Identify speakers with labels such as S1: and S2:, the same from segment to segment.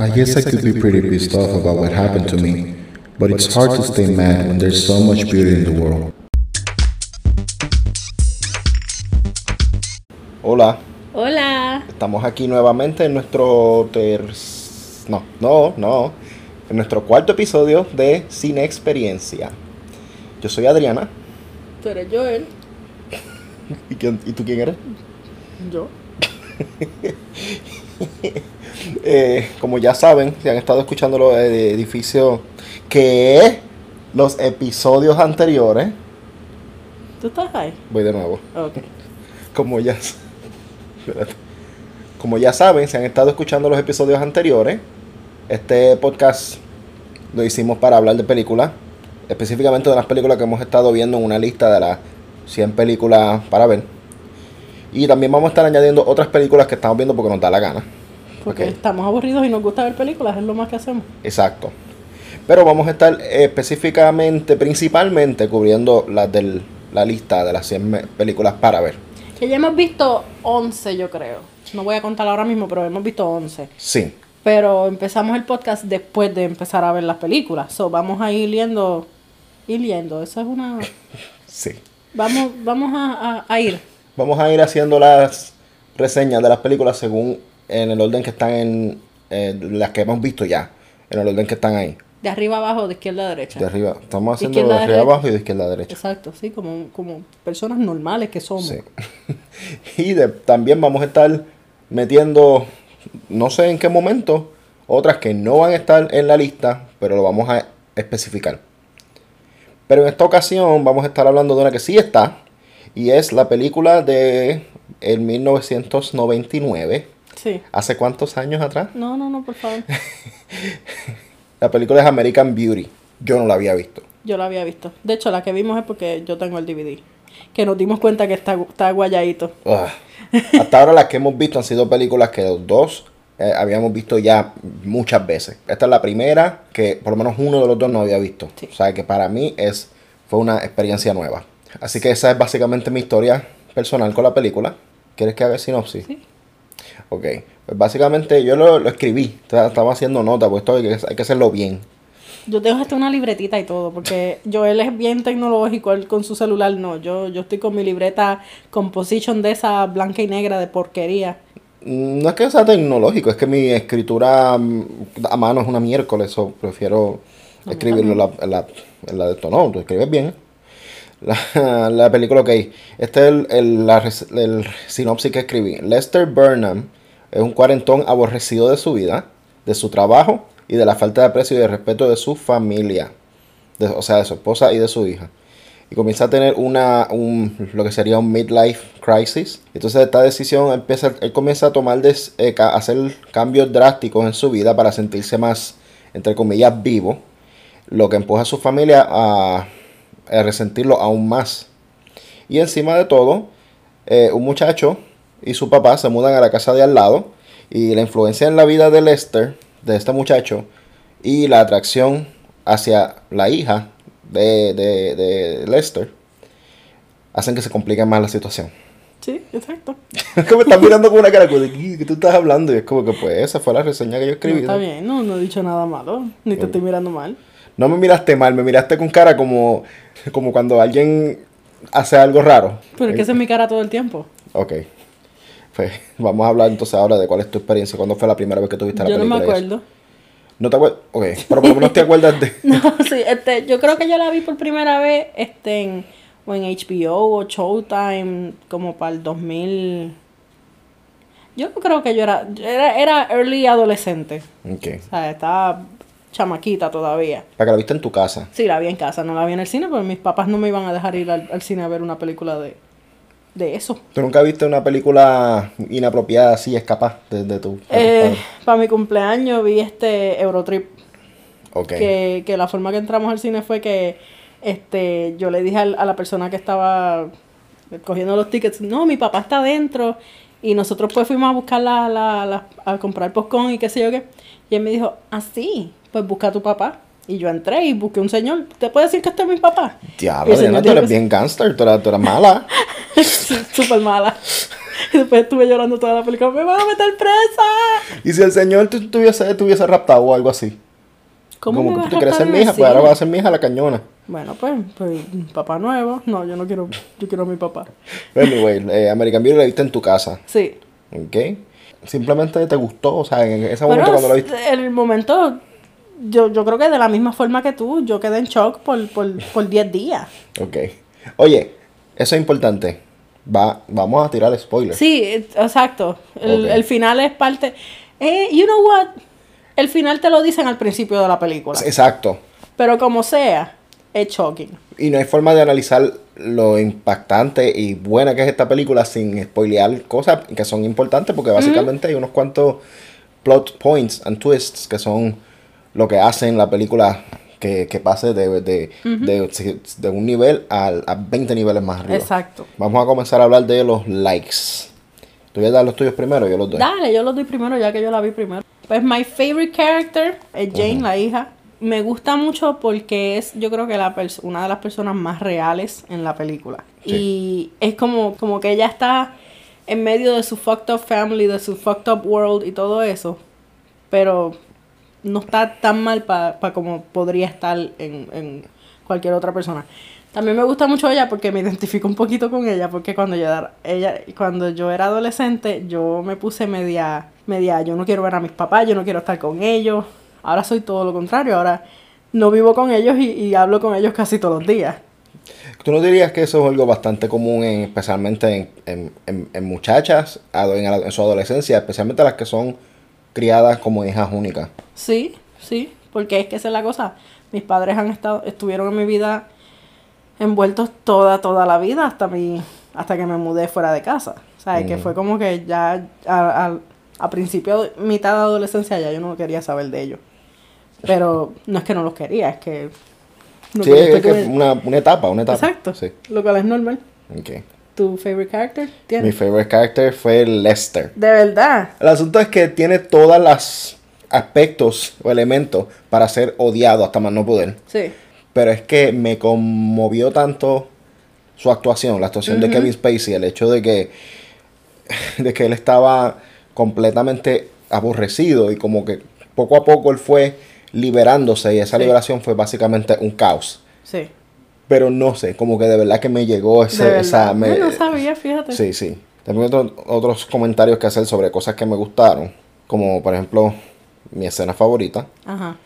S1: I guess I could be pretty pissed off about what happened to me, but it's hard to stay mad when there's so much beauty in the world.
S2: Hola,
S3: Hola.
S2: estamos aquí nuevamente en nuestro ter... No, no, no. En nuestro cuarto episodio de Cine Experiencia. Yo soy Adriana.
S3: Tú eres Joel.
S2: ¿Y, quién- y tú quién eres?
S3: Yo.
S2: Eh, como ya saben, si han estado escuchando los edificios que los episodios anteriores,
S3: ¿Tú estás ahí?
S2: voy de nuevo. Como ya, como ya saben, si han estado escuchando los episodios anteriores, este podcast lo hicimos para hablar de películas, específicamente de las películas que hemos estado viendo en una lista de las 100 películas para ver. Y también vamos a estar añadiendo otras películas que estamos viendo porque nos da la gana.
S3: Porque estamos aburridos y nos gusta ver películas, es lo más que hacemos.
S2: Exacto. Pero vamos a estar eh, específicamente, principalmente cubriendo las de la lista de las 100 me- películas para ver.
S3: Que ya hemos visto 11, yo creo. No voy a contar ahora mismo, pero hemos visto 11.
S2: Sí.
S3: Pero empezamos el podcast después de empezar a ver las películas. So, vamos a ir yendo. Ir yendo. Esa es una.
S2: Sí.
S3: Vamos, vamos a, a- a ir.
S2: Vamos a ir haciendo las reseñas de las películas según en el orden que están en eh, las que hemos visto ya, en el orden que están ahí,
S3: De arriba abajo, de izquierda a derecha.
S2: de arriba. Estamos haciendo de arriba
S3: derecha.
S2: abajo y de izquierda a derecha.
S3: Exacto, sí, como, como personas normales que somos.
S2: Sí. y de- también vamos a estar metiendo, no sé en qué momento, otras que no van a estar en la lista, pero lo vamos a especificar. Pero en esta ocasión vamos a estar hablando de una que sí está, y es la película de el 1999.
S3: Sí.
S2: ¿Hace cuántos años atrás?
S3: No, no, no, por favor.
S2: La película es American Beauty. Yo no la había visto.
S3: Yo la había visto. De hecho, la que vimos es porque yo tengo el DVD. Que nos dimos cuenta que está, está guayadito.
S2: Ugh. Hasta ahora las que hemos visto han sido películas que los dos eh, habíamos visto ya muchas veces. Esta es la primera que por lo menos uno de los dos no había visto.
S3: Sí.
S2: O sea que para mí es, fue una experiencia nueva. Así que esa es básicamente mi historia personal con la película. ¿Quieres que haga sinopsis?
S3: Sí.
S2: Ok. Pues básicamente yo lo, lo escribí. Estaba haciendo nota, pues esto hay que, hay que hacerlo bien.
S3: Yo tengo hasta una libretita y todo, porque Joel es bien tecnológico, él con su celular no. Yo, yo estoy con mi libreta composition de esa blanca y negra de porquería.
S2: Mm, No es que sea tecnológico, es que mi escritura mm, a mano es una miércoles, o prefiero escribirlo en la, en la, en la de esto. No, tú escribes bien. La, la película, ok. Este es el, el- la el sinopsis que escribí. Lester Burnham es un cuarentón aborrecido de su vida, de su trabajo y de la falta de aprecio y de respeto de su familia. De- o sea, de su esposa y de su hija y comienza a tener una un, lo que sería un midlife crisis. Entonces esta decisión empieza, él comienza a tomar des- eh, ca- hacer cambios drásticos en su vida para sentirse más, entre comillas, vivo, lo que empuja a su familia a, a resentirlo aún más. Y encima de todo, eh, un muchacho y su papá se mudan a la casa de al lado y la influencia en la vida de Lester, de este muchacho, y la atracción hacia la hija de, de, de Lester, hacen que se complique más la situación.
S3: Sí, exacto.
S2: Es que me están mirando con una cara como de ¿qué, qué tú estás hablando? Y es como que pues esa fue la reseña que yo
S3: No,
S2: escribí.
S3: está bien, no, no he dicho nada malo, ni te estoy mirando mal.
S2: No me miraste mal, me miraste con cara como, como cuando alguien hace algo raro.
S3: Pero es que esa es mi cara todo el tiempo.
S2: Ok. Pues vamos a hablar entonces ahora de cuál es tu experiencia. ¿Cuándo fue la primera vez que tuviste la
S3: Yo no
S2: película?
S3: me acuerdo.
S2: ¿No te acuerdas? Ok, pero por lo menos te acuerdas de...
S3: No, sí, este, yo creo que yo la vi por primera vez este, en, o en HBO o Showtime, como para el 2000. Yo creo que yo era, era, era early adolescente.
S2: Ok.
S3: O sea, estaba chamaquita todavía.
S2: Para que la viste en tu casa.
S3: Sí, la vi en casa, no la vi en el cine, porque mis papás no me iban a dejar ir al, al cine a ver una película de, de eso.
S2: ¿Tú nunca viste una película inapropiada así, escapaz de, de tu...
S3: Eh, para mi cumpleaños vi este Eurotrip.
S2: Ok.
S3: que, que la forma que entramos al cine fue que este yo le dije al- a la persona que estaba cogiendo los tickets, no, mi papá está adentro. Y nosotros pues fuimos a buscar la, la, la- a comprar popcorn y qué sé yo qué. Y él me dijo, así, pues busca a tu papá. Y yo entré y busqué un señor. ¿Te puede decir que este es mi papá?
S2: Diablo, Diana, tú eres bien gangster, tú eres, tú eres mala.
S3: Súper mala. Y después estuve llorando toda la película, me van a meter presa.
S2: Y si el señor te tuviese, te hubiese raptado o algo así.
S3: ¿Cómo
S2: como
S3: me
S2: que tú
S3: a
S2: quieres ser mi hija, pues ahora vas a ser mi hija la cañona.
S3: Bueno, pues, pues, papá nuevo. No, yo no quiero, yo quiero a mi papá.
S2: Anyway, eh, American Beauty la viste en tu casa,
S3: Sí.
S2: ¿ok? Simplemente te gustó, o sea, en ese
S3: Bueno,
S2: momento cuando la viste.
S3: el momento, yo, yo creo que de la misma forma que tú, yo quedé en shock por, por, por 10 días.
S2: Ok. Oye, eso es importante. Va, vamos a tirar spoilers.
S3: Sí, exacto. El, el final es parte... Eh, you know what? El final te lo dicen al principio de la película.
S2: Exacto.
S3: Pero como sea, es shocking.
S2: Y no hay forma de analizar lo impactante y buena que es esta película sin spoilear cosas que son importantes porque básicamente hay unos cuantos plot points and twists que son lo que hacen la película que, que pase de, de, de, de un nivel al- a, 20 niveles más arriba.
S3: Exacto.
S2: Vamos a comenzar a hablar de los likes. Tú voy a dar los tuyos primero, yo los doy.
S3: Dale, yo lo doy primero ya que yo la vi primero. Pues my favorite character es Jane, la hija. Me gusta mucho porque es, yo creo que la una de las personas más reales en la película.
S2: Sí.
S3: Y es como, como que ella está en medio de su fucked up family, de su fucked up world y todo eso. Pero no está tan mal para como podría estar en, en cualquier otra persona. También me gusta mucho ella porque me identifico un poquito con ella, porque cuando yo era, ella, cuando yo era adolescente, yo me puse media, media, yo no quiero ver a mis papás, yo no quiero estar con ellos. Ahora soy todo lo contrario, ahora no vivo con ellos y, y hablo con ellos casi todos los días.
S2: ¿Tú no dirías que eso es algo bastante común, en, especialmente en, en, en- muchachas en su adolescencia, especialmente las que son criadas como hijas únicas?
S3: Sí, sí, porque es que esa es la cosa. Mis padres han estado, estuvieron en mi vida envueltos toda, toda la vida hasta mi, hasta que me mudé fuera de casa. O sea, que
S2: Mm.
S3: fue como que ya a, a- a principio, mitad de adolescencia ya yo no quería saber de ellos. Pero no es que no los quería, es que... no
S2: sí, es que una, una etapa, una etapa.
S3: Exacto,
S2: Sí.
S3: lo cual es normal.
S2: ok.
S3: ¿Tu favorite character?
S2: Mi favorite character fue Lester.
S3: De verdad.
S2: El asunto es que tiene todos los aspectos o elementos para ser odiado hasta más no poder.
S3: Sí.
S2: Pero es que me conmovió tanto su actuación, la actuación de Kevin Spacey, el hecho de que, de que él estaba completamente aborrecido y como que poco a poco él fue liberándose y esa
S3: Sí.
S2: liberación fue básicamente un caos.
S3: Sí.
S2: Pero no sé, como que de verdad que me llegó ese, esa... me-
S3: Yo no sabía, fíjate.
S2: Sí, sí. Tengo otro- otros comentarios que hacer sobre cosas que me gustaron. Como por ejemplo mi escena favorita,
S3: Ajá.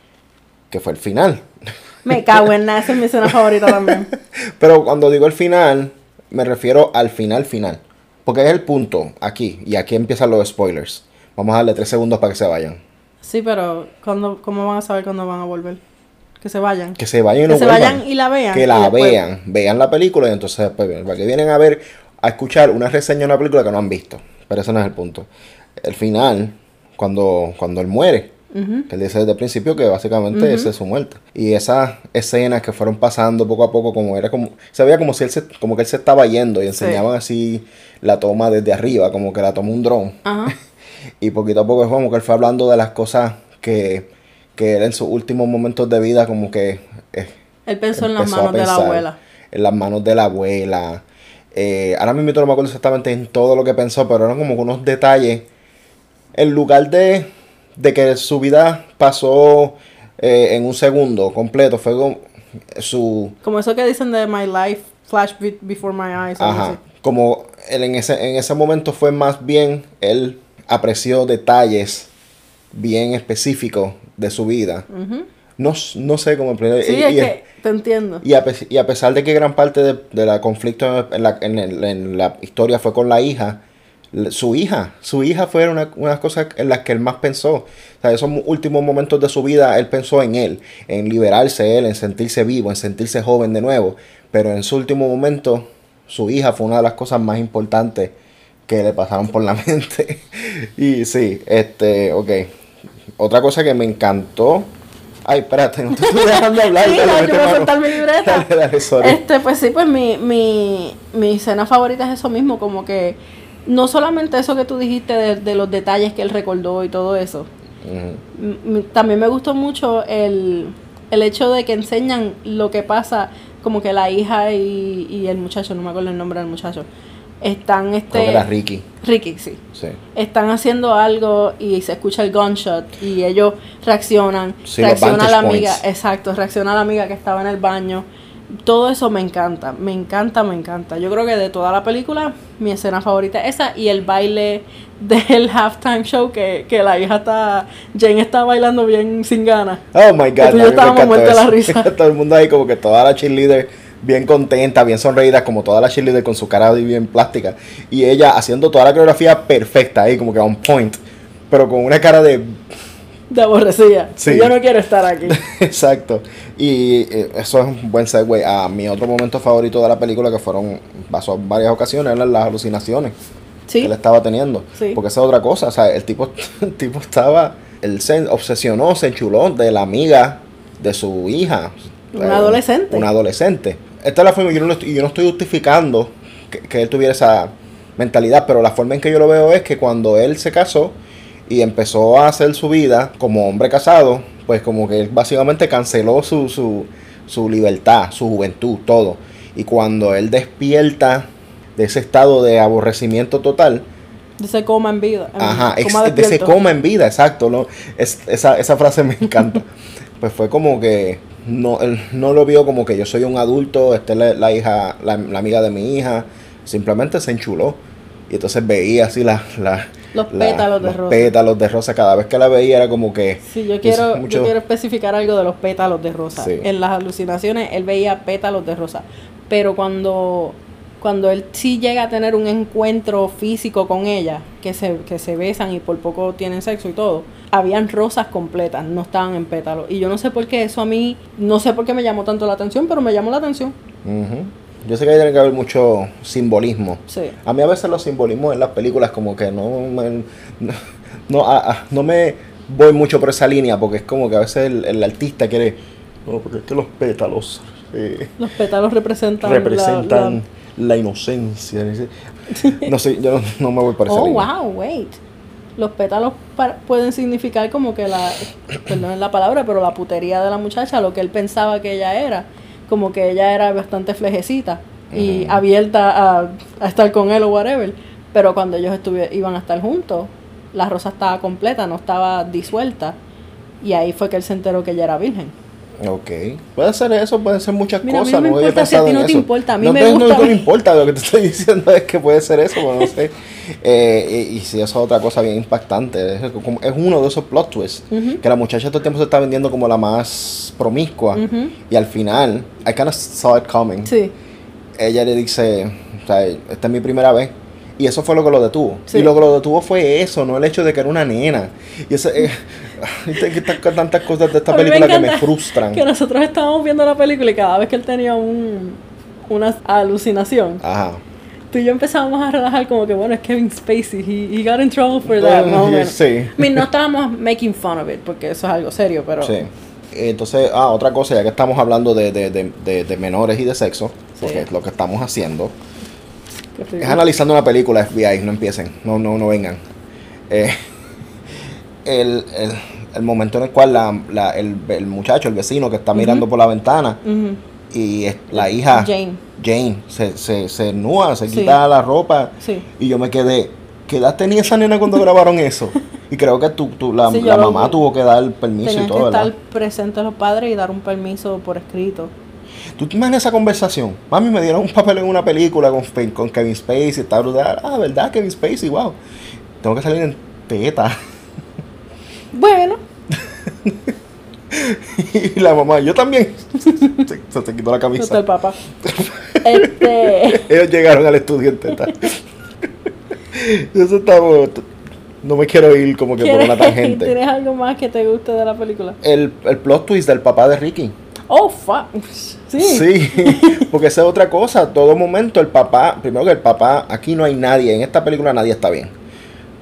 S2: que fue el final.
S3: Me cago en nada, esa es mi escena favorita también.
S2: Pero cuando digo el final, me refiero al final final. Porque es el punto aquí. Y aquí empiezan los spoilers. Vamos a darle tres segundos para que se vayan.
S3: Sí, pero ¿cuándo, ¿cómo van a saber cuándo van a volver? Que se vayan.
S2: Que se vayan y
S3: Que
S2: no
S3: se
S2: vuelvan.
S3: vayan y la vean,
S2: Que la
S3: después-
S2: vean. Vean la película y entonces después vienen. Para que vienen a ver, a escuchar una reseña de una película que no han visto. Pero ese no es el punto. El final, cuando, cuando él muere. Que él dice desde el principio que básicamente esa es su muerte. Y esas escenas que fueron pasando poco a poco, como era como. Se veía como si él se, como que él se estaba yendo y enseñaban así la toma desde arriba, como que la tomó un dron.
S3: Ajá.
S2: Y poquito a poco es como que él fue hablando de las cosas que, que él en sus últimos momentos de vida, como que. eh,
S3: Él pensó en las manos de la abuela.
S2: En las manos de la abuela. Eh, ahora mismo no me acuerdo exactamente en todo lo que pensó, pero eran como unos detalles. En lugar de, de que su vida pasó eh, en un segundo completo, fue como su.
S3: Como eso que dicen de My Life Flash be- Before My Eyes.
S2: Ajá. Como él en ese, en ese momento fue más bien, él apreció detalles bien específicos de su vida. No, no sé cómo.
S3: Sí,
S2: y,
S3: es
S2: y-
S3: que te entiendo.
S2: y a, pe- y a pesar de que gran parte de, de la conflicto en la, en, el- en la historia fue con la hija, su hija, su hija fue una, una cosa en las que él más pensó. O sea, esos últimos momentos de su vida, él pensó en él, en liberarse él, en sentirse vivo, en sentirse joven de nuevo. Pero en su último momento, su hija fue una de las cosas más importantes que le pasaron por la mente. y sí, este, ok. Otra cosa que me encantó. Ay, espérate, no te estoy dejando hablar.
S3: Sí,
S2: dale,
S3: yo voy a soltar mi libreta.
S2: Dale, dale, sorry.
S3: Este, pues sí, pues mi, mi, mi escena favorita es eso mismo, como que no solamente eso que tú dijiste de, de los detalles que él recordó y todo eso. También me gustó mucho el, el hecho de que enseñan lo que pasa, como que la hija y, y el muchacho, no me acuerdo el nombre del muchacho, están
S2: Creo
S3: este
S2: que era Ricky.
S3: Ricky, sí.
S2: Sí.
S3: Están haciendo algo y se escucha el gunshot y ellos reaccionan.
S2: Sí,
S3: reacciona la amiga,
S2: points.
S3: exacto, reacciona la amiga que estaba en el baño. Todo eso me encanta, me encanta, me encanta. Yo creo que de toda la película, mi escena favorita es esa y el baile del halftime show que, que la hija está, Jane está bailando bien sin ganas.
S2: Oh my god, a
S3: yo la risa.
S2: Todo el mundo ahí como que toda la cheerleader bien contenta, bien sonreída, como toda la cheerleader con su cara bien plástica. Y ella haciendo toda la coreografía perfecta ahí, como que on point. Pero con una cara de...
S3: De aborrecida.
S2: Sí.
S3: Yo no quiero estar aquí.
S2: Exacto. Y eh, eso es un buen segue a mi otro momento favorito de la película, que fueron, pasó varias ocasiones, eran las alucinaciones que él estaba teniendo.
S3: Sí.
S2: Porque esa es otra cosa. O sea, el tipo, el tipo estaba, él se obsesionó, se enchuló de la amiga de su hija.
S3: Una adolescente.
S2: Una adolescente. Esta es la forma, yo no, lo estoy, yo no estoy justificando que, que él tuviera esa mentalidad, pero la forma en que yo lo veo es que cuando él se casó y empezó a hacer su vida como hombre casado, pues como que él básicamente canceló su, su, su libertad, su juventud, todo. Y cuando él despierta de ese estado de aborrecimiento total,
S3: De ese coma en vida. en
S2: Ajá,
S3: coma
S2: de ese coma en vida, exacto. ¿no? Es, esa, esa frase me encanta. pues fue como que no, él no lo vio como que yo soy un adulto, esta es la, la hija, la, la amiga de mi hija. Simplemente se enchuló. Y entonces veía así la, la-
S3: Los pétalos de
S2: los
S3: rosa.
S2: pétalos de rosa. Cada vez que la veía era como que.
S3: Sí, yo quiero,
S2: mucho-
S3: yo quiero especificar algo de los pétalos de rosa.
S2: Sí.
S3: En las alucinaciones él veía pétalos de rosa. Pero cuando, cuando él sí llega a tener un encuentro físico con ella, que se, que se besan y por poco tienen sexo y todo, habían rosas completas, no estaban en pétalos. Y yo no sé por qué eso a mí, no sé por qué me llamó tanto la atención, pero me llamó la atención.
S2: Yo sé que tiene que haber mucho simbolismo.
S3: Sí.
S2: A mí a veces los simbolismos en las películas como que no me, no, no, a- a- no me voy mucho por esa línea porque es como que a veces el, el artista quiere... No, porque es que los pétalos eh,
S3: Los pétalos representan... la-
S2: representan
S3: la-
S2: la, inocencia. No sé, yo no, no me voy por esa
S3: Oh,
S2: línea.
S3: wow, wait. Los pétalos pueden significar como que la, perdón la palabra, pero la putería de la muchacha, lo que él pensaba que ella era, como que ella era bastante flejecita y abierta a, a estar con él o whatever, pero cuando ellos iban a estar juntos, la rosa estaba completa, no estaba disuelta, y ahí fue que él se enteró que ella era virgen.
S2: Ok. Puede ser eso, pueden ser muchas
S3: Mira, a mí
S2: cosas.
S3: no me importa si a
S2: pensado
S3: ti
S2: en
S3: no te
S2: eso.
S3: importa, a mí
S2: no,
S3: me
S2: te- no,
S3: gusta.
S2: no me importa, lo que te estoy diciendo es que puede ser eso, pero no sé. Eh, y, y si eso es otra cosa bien impactante. Es, uno de esos plot twists. Que la muchacha todo el tiempo se está vendiendo como la más promiscua. Y al final, I kind of saw it coming.
S3: Sí,
S2: Ella le dice, o sea, esta es mi primera vez. Y eso fue lo que lo detuvo.
S3: Sí.
S2: Y lo que lo detuvo fue eso, no el hecho de que era una nena. Y ese, eh, tantas cosas de esta
S3: me
S2: película que me frustran.
S3: que nosotros estábamos viendo la película y cada vez que él tenía un, una alucinación,
S2: Ajá.
S3: tú y yo empezábamos a relajar como que, bueno, es Kevin Spacey, he, he got in trouble for that, más o menos.
S2: Sí.
S3: I mean, no estábamos making fun of it, porque eso es algo serio, pero...
S2: Sí. Entonces, ah, otra cosa, ya que estamos hablando de, de, de, de- menores y de sexo, porque
S3: Sí.
S2: es lo que estamos haciendo, es analizando una película FBI, no empiecen, no, no, no vengan. Eh, el, el, el momento en el cual la, la- el, el muchacho, el vecino que está mirando por la ventana y la hija
S3: Jane,
S2: Jane se, se, se nua, se
S3: Sí.
S2: quita la ropa
S3: sí.
S2: y yo me quedé, ¿qué edad tenía esa nena cuando grabaron eso? Y creo que tu, tu- la,
S3: Sí,
S2: la
S3: lo-
S2: mamá tuvo que dar permiso
S3: Tenían
S2: y
S3: que
S2: todo, ¿verdad?
S3: estar presentes los padres y dar un permiso por escrito.
S2: ¿Tú te imaginas esa conversación? Mami, me dieron un papel en una película con, con Kevin Spacey, está brutal. Ah, ¿verdad? Kevin Spacey, wow. Tengo que salir en teta.
S3: Bueno,
S2: y la mamá, yo también. Se, se, quitó la
S3: no está el
S2: camisa.
S3: papá. este...
S2: Ellos llegaron al estudio en teta. Eso está bueno. No me quiero ir como que por una
S3: ¿Quieres-
S2: tangente.
S3: ¿Tienes algo más que te guste de la película?
S2: El, el plot twist del papá de Ricky.
S3: Oh, fuck. Sí.
S2: Sí, porque esa es otra cosa. Todo momento el papá, primero que el papá, aquí no hay nadie, en esta película nadie está bien.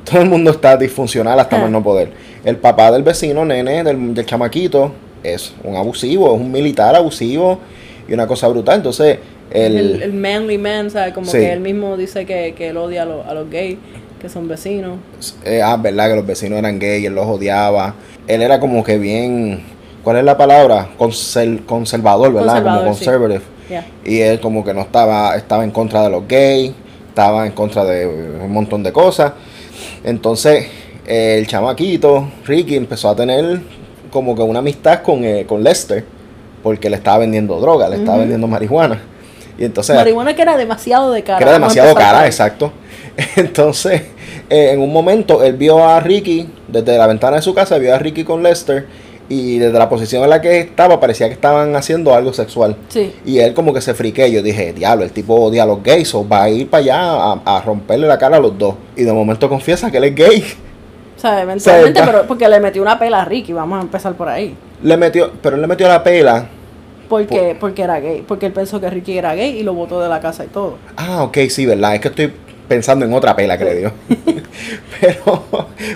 S2: Todo el mundo está disfuncional hasta
S3: Ah.
S2: más no poder. El papá del vecino, nene, del, del chamaquito, es un abusivo, es un militar abusivo y una cosa brutal. Entonces, el,
S3: El, el manly man, ¿sabes? Como
S2: Sí.
S3: que él mismo dice que, que él odia a, los- a los gays, que son vecinos.
S2: eh, ah, verdad que los vecinos eran gay, él los odiaba. Él era como que bien, ¿cuál es la palabra? Conser- conservador, ¿verdad?
S3: Conservador,
S2: como
S3: sí.
S2: conservative. Y él como que no estaba, estaba en contra de los gays. estaba en contra de un montón de cosas. Entonces, eh, el chamaquito, Ricky, empezó a tener como que una amistad con, eh, con Lester, porque le estaba vendiendo droga, le estaba vendiendo marihuana. Y entonces,
S3: Marihuana que era demasiado de cara.
S2: que era demasiado cara, exacto. Entonces, eh, en un momento, él vio a Ricky, desde la ventana de su casa, vio a Ricky con Lester, y desde la posición en la que estaba, parecía que estaban haciendo algo sexual.
S3: Sí.
S2: Y él como que se friqué. Yo dije, diablo, el tipo odia a los gays, o va a ir para allá a, a romperle la cara a los dos. Y de momento confiesa que él es gay.
S3: O sea, eventualmente,
S2: O sea,
S3: pero porque le metió una pela a Ricky, vamos a empezar por ahí.
S2: Le metió, pero él le metió la pela.
S3: Porque, porque era gay, porque él pensó que Ricky era gay y lo botó de la casa y todo.
S2: Ah, ok, sí, ¿verdad? Es que estoy pensando en otra pela que le dio. pero,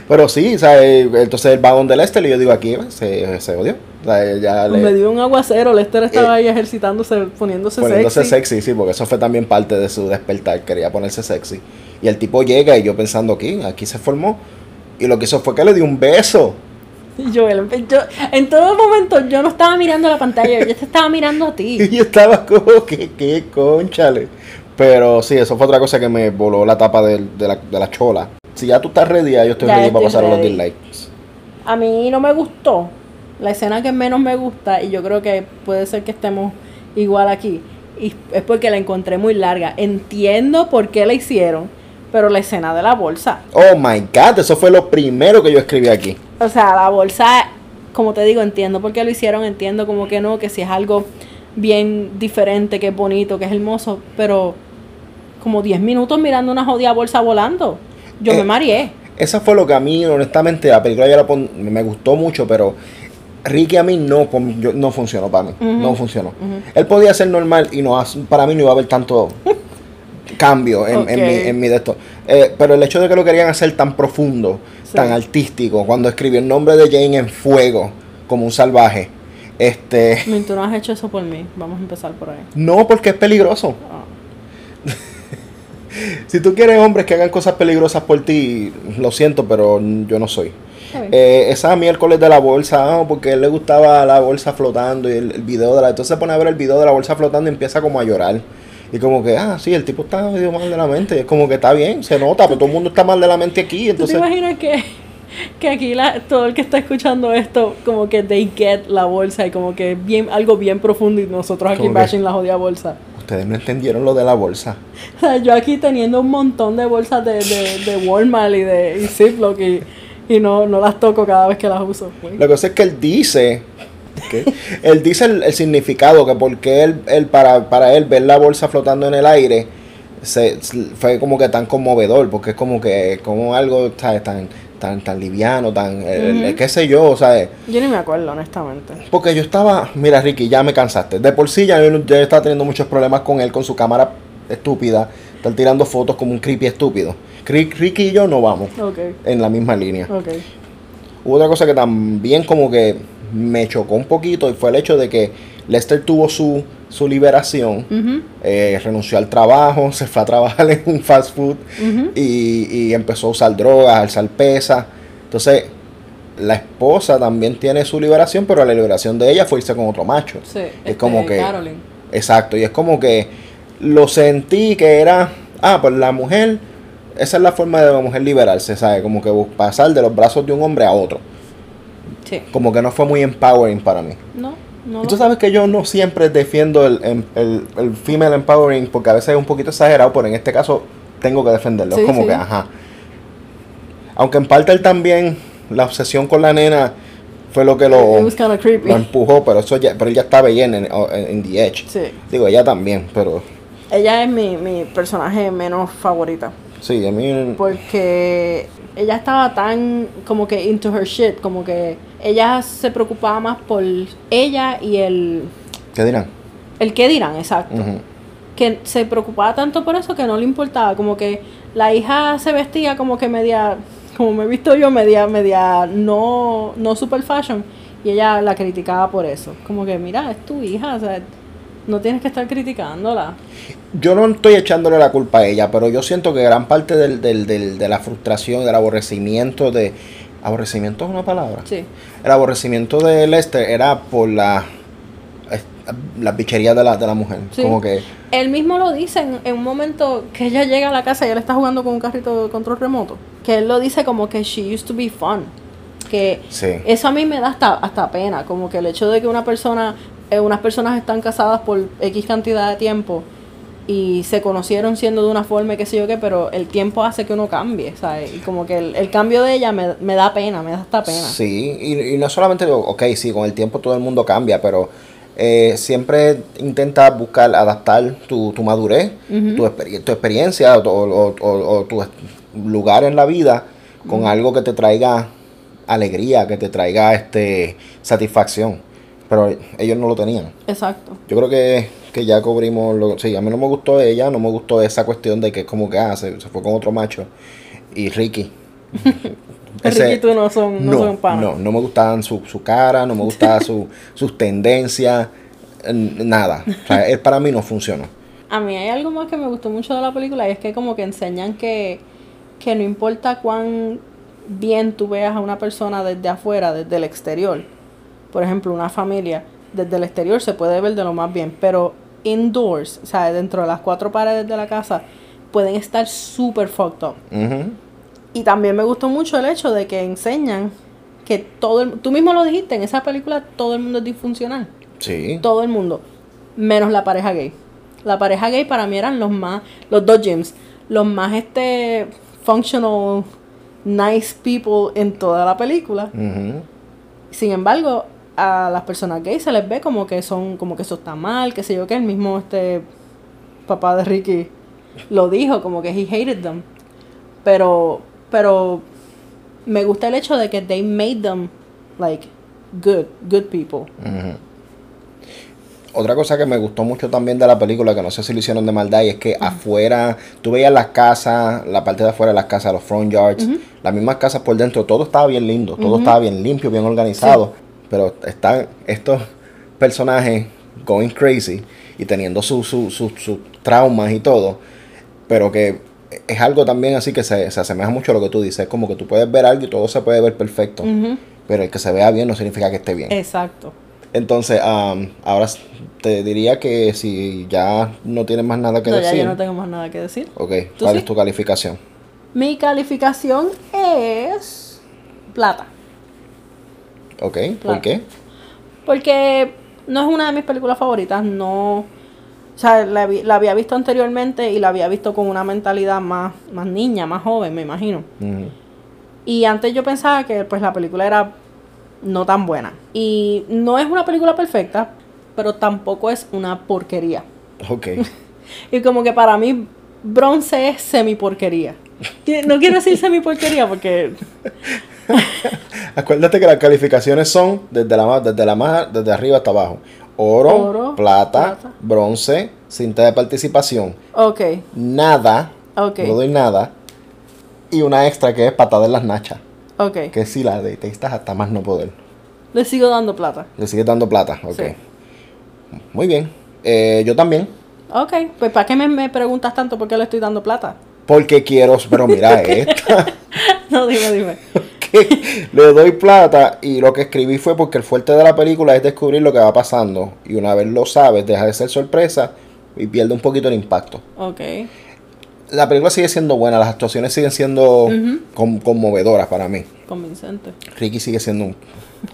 S2: pero sí, eh, entonces él va donde Lester y yo digo, aquí eh, se, se odió. Ya le,
S3: Me dio un aguacero, Lester estaba
S2: Eh,
S3: ahí ejercitándose, poniéndose,
S2: poniéndose
S3: sexy.
S2: sexy. sí, porque eso fue también parte de su despertar, quería ponerse sexy. Y el tipo llega y yo pensando aquí, aquí se formó. Y lo que hizo fue que le dio un beso.
S3: Y yo, en todo momento yo no estaba mirando la pantalla, yo te estaba mirando a ti.
S2: Y yo estaba como que, que conchale. Pero sí, eso fue otra cosa que me voló la tapa del- de, la, de la chola. Si ya tú estás ready, ya yo estoy
S3: Ya
S2: ready para pasar a los
S3: ready.
S2: dislikes.
S3: A mí no me gustó. La escena que menos me gusta, y yo creo que puede ser que estemos igual aquí, y es porque la encontré muy larga. Entiendo por qué la hicieron, pero la escena de la bolsa.
S2: Oh my god, eso fue lo primero que yo escribí aquí.
S3: O sea, la bolsa, como te digo, entiendo por qué lo hicieron, entiendo como que no, que si es algo bien diferente, que es bonito, que es hermoso, pero como 10 minutos mirando una jodida bolsa volando. Yo
S2: Eh,
S3: me mareé.
S2: Eso fue lo que a mí, honestamente, la película ya la pon- me gustó mucho, pero Ricky a mí no, yo- no funcionó para mí. No funcionó. Él podía ser normal y no para mí no iba a haber tanto cambio en, en mi, en mi de esto. Eh, pero el hecho de que lo querían hacer tan profundo,
S3: Sí.
S2: tan artístico, cuando escribió el nombre de Jane en fuego, como un salvaje, este,
S3: tú no has hecho eso por mí. Vamos a empezar por ahí.
S2: no porque es peligroso.
S3: Ah.
S2: Si tú quieres hombres que hagan cosas peligrosas por ti, lo siento, pero yo no soy. Eh, esa miércoles de la bolsa, ah, porque a él le gustaba la bolsa flotando y el, el video de la. Entonces se pone a ver el video de la bolsa flotando y empieza como a llorar. Y como que, ah, sí, el tipo está medio mal de la mente. Y es como que está bien, se nota, pero todo el mundo está mal de la mente aquí.
S3: ¿Tú te
S2: Entonces,
S3: imaginas que, que aquí la, todo el que está escuchando esto, como que they get la bolsa y como que bien algo bien profundo y nosotros aquí
S2: Como que-
S3: bashing la jodida bolsa?
S2: Ustedes no entendieron lo de la bolsa.
S3: Yo aquí teniendo un montón de bolsas de, de, de Walmart y de y Ziploc y, y no, no las toco cada vez que las uso.
S2: Lo que pasa es que él dice. ¿qué? él dice el, el significado, que porque él, él para, para él ver la bolsa flotando en el aire se, fue como que tan conmovedor, porque es como que como algo ¿sabes? tan tan tan liviano, tan eh,
S3: Ujú.
S2: qué sé yo, ¿sabes?
S3: Yo ni me acuerdo, honestamente.
S2: Porque yo estaba, mira Ricky, ya me cansaste. De por sí ya yo, estaba teniendo muchos problemas con él, con su cámara estúpida, estar tirando fotos como un creepy estúpido. Ricky y yo no vamos
S3: Ok,
S2: en la misma línea. Hubo otra cosa que también como que me chocó un poquito y fue el hecho de que Lester tuvo su, su liberación, eh, renunció al trabajo, se fue a trabajar en un fast food y, y empezó a usar drogas, a alzar pesas. Entonces, la esposa también tiene su liberación, pero la liberación de ella fue irse con otro macho.
S3: Sí,
S2: es
S3: este,
S2: como que...
S3: Caroline.
S2: Exacto, y es como que lo sentí que era, ah, pues la mujer, esa es la forma de la mujer liberarse, ¿sabes? Como que pasar de los brazos de un hombre a otro.
S3: Sí.
S2: Como que no fue muy empowering para mí.
S3: No, no.
S2: Y tú sabes que yo no siempre defiendo el, em- el, el female empowering porque a veces es un poquito exagerado, pero en este caso tengo que defenderlo.
S3: Sí,
S2: es como
S3: sí.
S2: que, ajá. Aunque en parte él también, la obsesión con la nena fue lo que lo, empujó, pero eso ya, pero él ya estaba bien en, en, en The Edge.
S3: Sí.
S2: Digo, ella también, pero
S3: Ella es mi, mi personaje menos favorita.
S2: sí, a mí...
S3: Porque ella estaba tan como que into her shit, como que ella se preocupaba más por ella y el,
S2: ¿Qué dirán?
S3: el qué dirán, exacto. Que se preocupaba tanto por eso que no le importaba, como que la hija se vestía como que media, como me he visto yo, media, media no, no super fashion, y ella la criticaba por eso. Como que mira, es tu hija, o sea, no tienes que estar criticándola.
S2: Yo no estoy echándole la culpa a ella, pero yo siento que gran parte del, del, del- de la frustración, del aborrecimiento de... ¿Aborrecimiento es una palabra?
S3: Sí.
S2: El aborrecimiento de Lester era por la... las bicherías de la, de la mujer.
S3: Sí.
S2: Como que,
S3: Él mismo lo dice en, en un momento que ella llega a la casa y él está jugando con un carrito de control remoto. Que él lo dice como que she used to be fun. Que
S2: Sí.
S3: eso a mí me da hasta, hasta pena. Como que el hecho de que una persona, eh, unas personas están casadas por X cantidad de tiempo y se conocieron siendo de una forma y qué sé yo qué, pero el tiempo hace que uno cambie, ¿sabes? Y como que el, el cambio de ella me, me da pena, me da hasta pena.
S2: Sí, y, y no solamente, ok, sí, con el tiempo todo el mundo cambia, pero eh, siempre intenta buscar adaptar tu, tu madurez, tu, experi- tu experiencia o, o- o- o tu lugar en la vida con algo que te traiga alegría, que te traiga este satisfacción. Pero ellos no lo tenían.
S3: Exacto.
S2: Yo creo que, que ya cubrimos lo Sí, a mí no me gustó ella, no me gustó esa cuestión de que es como que ah, se, se fue con otro macho. Y Ricky. Ese-
S3: Ricky y tú no son, no,
S2: no,
S3: son panas.
S2: no, no me gustaban su, su cara, no me gustaba su, sus tendencias, nada. O sea, él para mí no funcionó.
S3: A mí hay algo más que me gustó mucho de la película y es que como que enseñan que, que no importa cuán bien tú veas a una persona desde afuera, desde el exterior. Por ejemplo, una familia, desde el exterior se puede ver de lo más bien, pero indoors, o sea, dentro de las cuatro paredes de la casa, pueden estar súper fucked up. Y también me gustó mucho el hecho de que enseñan que todo el, tú mismo lo dijiste, en esa película todo el mundo es disfuncional
S2: Sí.
S3: todo el mundo, menos la pareja gay. La pareja gay para mí eran los más, los dos James, los más este functional, nice people en toda la película. Sin embargo, a las personas gays se les ve como que son, como que eso está mal, que sé yo que el mismo este papá de Ricky lo dijo, como que he hated them. Pero, pero me gusta el hecho de que they made them like good, good people.
S2: Otra cosa que me gustó mucho también de la película, que no sé si lo hicieron de maldad, y es que afuera, tú veías las casas, la parte de afuera de las casas, los front yards, las mismas casas por dentro, todo estaba bien lindo, todo estaba bien limpio, bien organizado. Pero están estos personajes going crazy y teniendo sus su, su- sus traumas y todo, pero que es algo también así que se, se asemeja mucho a lo que tú dices, como que tú puedes ver algo y todo se puede ver perfecto, pero el que se vea bien no significa que esté bien.
S3: Exacto.
S2: Entonces, am, ahora te diría que si ya no tienes más nada que
S3: No, ya
S2: decir.
S3: yo no tengo más nada que decir.
S2: Ok,
S3: ¿Tú
S2: ¿cuál
S3: sí?
S2: es tu calificación?
S3: Mi calificación es plata.
S2: Ok, ¿por qué?
S3: Porque no es una de mis películas favoritas. No. O sea, la, la había visto anteriormente y la había visto con una mentalidad más, más niña, más joven, me imagino. Y antes yo pensaba que pues la película era no tan buena. Y no es una película perfecta, pero tampoco es una porquería.
S2: Ok.
S3: Y como que para mí bronce es semi porquería. No quiero decir semi porquería porque
S2: Acuérdate que las calificaciones son desde la desde la más, desde arriba hasta abajo. Oro,
S3: Oro,
S2: plata,
S3: plata.
S2: bronce, cinta de participación,
S3: ok,
S2: nada,
S3: ok,
S2: no doy nada, y una extra que es patada en las nachas,
S3: ok.
S2: que si la detestas hasta más no poder.
S3: Le sigo dando plata.
S2: Le sigues dando plata, ok.
S3: Sí.
S2: Muy bien. Eh, yo también.
S3: Ok, pues ¿para qué me, me preguntas tanto por qué le estoy dando plata?
S2: Porque quiero, pero mira esta.
S3: No, dime, dime.
S2: le doy plata y lo que escribí fue porque el fuerte de la película es descubrir lo que va pasando. Y una vez lo sabes, deja de ser sorpresa y pierde un poquito el impacto.
S3: Ok.
S2: La película sigue siendo buena, las actuaciones siguen siendo con- conmovedoras para mí.
S3: Convincente.
S2: Ricky sigue siendo un,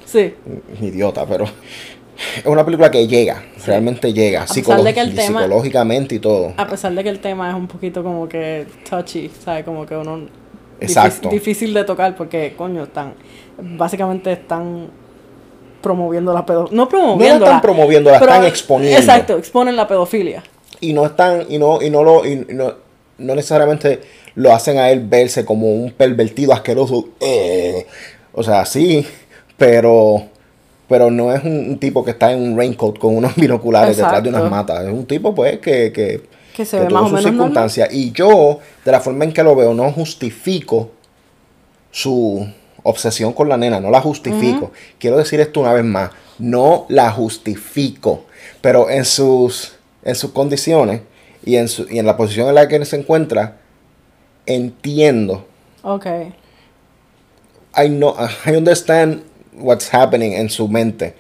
S3: Sí.
S2: un idiota, pero es una película que llega, realmente llega,
S3: tema-
S2: psicológicamente y todo.
S3: A pesar de que el tema es un poquito como que touchy, ¿sabes? Como que uno...
S2: Exacto.
S3: Difícil, difícil de tocar porque, coño, están... Básicamente están promoviendo la pedofilia. No promoviendo.
S2: están promoviendo, la están exponiendo.
S3: Exacto, exponen la pedofilia.
S2: y no están y no y no lo y no, no necesariamente lo hacen a él verse como un pervertido asqueroso eh, o sea sí pero pero no es un, un tipo que está en un raincoat con unos binoculares detrás de unas matas es un tipo pues que que,
S3: Que se ve más o menos normal.
S2: circunstancias y yo de la forma en que lo veo no justifico su obsesión con la nena, no la justifico. Quiero decir esto una vez más, no la justifico, pero en sus, en sus condiciones y en, su- y en la posición en la que se encuentra, entiendo.
S3: Ok.
S2: I know, I understand what's happening en su mente.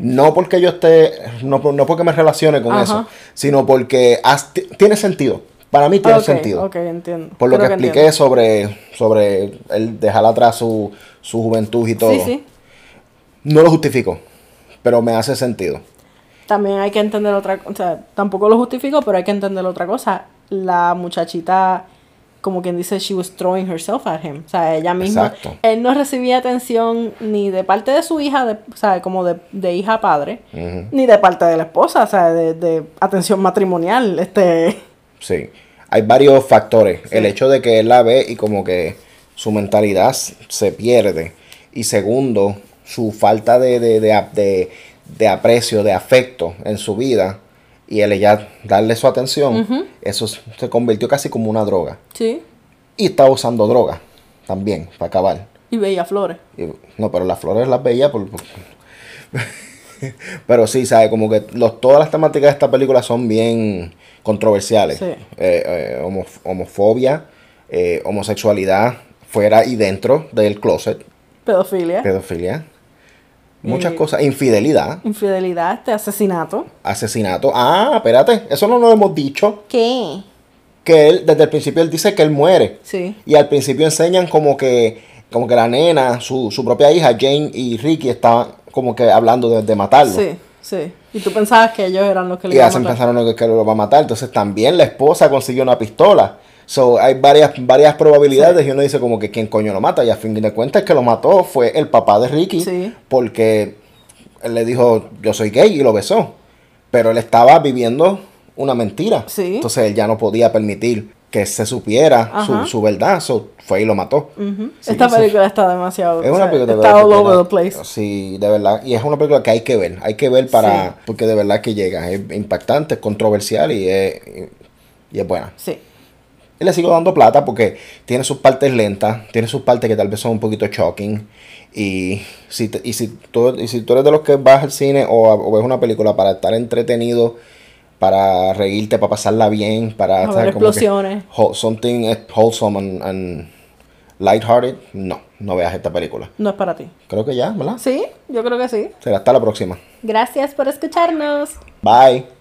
S2: No porque yo esté, no, no porque me relacione con
S3: Ajá.
S2: eso, sino porque has- tiene sentido. Para mí tiene sentido.
S3: Entiendo.
S2: Por lo que, expliqué sobre, sobre el dejar atrás su, su juventud y todo.
S3: Sí, sí.
S2: No lo justifico, pero me hace sentido.
S3: También hay que entender otra cosa. O sea, tampoco lo justifico, pero hay que entender otra cosa. La muchachita, como quien dice, she was throwing herself at him. O sea, ella misma.
S2: Exacto.
S3: Él no recibía atención ni de parte de su hija, de, o sea, como de, de hija a padre, ni de parte de la esposa, o sea, de, de atención matrimonial. Este.
S2: Sí. Hay varios factores. El hecho de que él la ve y como que su mentalidad se pierde. Y segundo, su falta de, de, de- de aprecio, de afecto en su vida. Y él ya darle su atención, eso se convirtió casi como una droga.
S3: Sí.
S2: Y estaba usando droga también, para acabar.
S3: Y veía flores.
S2: Y- no, pero las flores las veía por... por- pero sí, ¿sabes? Como que los, todas las temáticas de esta película son bien controversiales.
S3: Sí.
S2: Eh, eh, homof- homofobia, eh, homosexualidad fuera y dentro del closet,
S3: Pedofilia.
S2: pedofilia, muchas
S3: Y-
S2: cosas, infidelidad,
S3: infidelidad, este asesinato.
S2: asesinato. Ah, espérate, eso no lo hemos dicho.
S3: ¿Qué?
S2: Que él, desde el principio, él dice que él muere.
S3: Sí.
S2: Y al principio enseñan como que, como que la nena, su, su propia hija, Jane y Ricky, estaban como que hablando de, de matarlo.
S3: Sí, sí. Y tú pensabas que ellos eran los que le
S2: Y
S3: iban a
S2: hacen
S3: matar.
S2: pensaron que, que lo va a matar. Entonces también la esposa consiguió una pistola. So, hay varias, varias probabilidades y uno dice como que quién coño lo mata. Y a fin de cuentas el que lo mató fue el papá de Ricky.
S3: Sí.
S2: Porque él le dijo yo soy gay y lo besó. Pero él estaba viviendo una mentira.
S3: Sí.
S2: Entonces él ya no podía permitir que se supiera su, su verdad. So, fue y lo mató. Sí,
S3: Esta película está demasiado.
S2: es una película
S3: Está all over the place.
S2: Sí, de verdad. Y es una película que hay que ver. Hay que ver para. Porque de verdad que llega. Es impactante, es controversial y es, y es buena.
S3: Sí.
S2: Y le sigo dando plata porque tiene sus partes lentas, tiene sus partes que tal vez son un poquito shocking. Y si, te- y si, tú, y si tú eres de los que vas al cine o, a- o ves una película para estar entretenido, para reírte, para pasarla bien, para
S3: A.
S2: Como
S3: explosiones.
S2: something wholesome and, and lighthearted, no, no veas esta película.
S3: No es para ti.
S2: Creo que ya, ¿verdad?
S3: Sí, yo creo que sí.
S2: Será hasta la próxima.
S3: Gracias por escucharnos.
S2: Bye.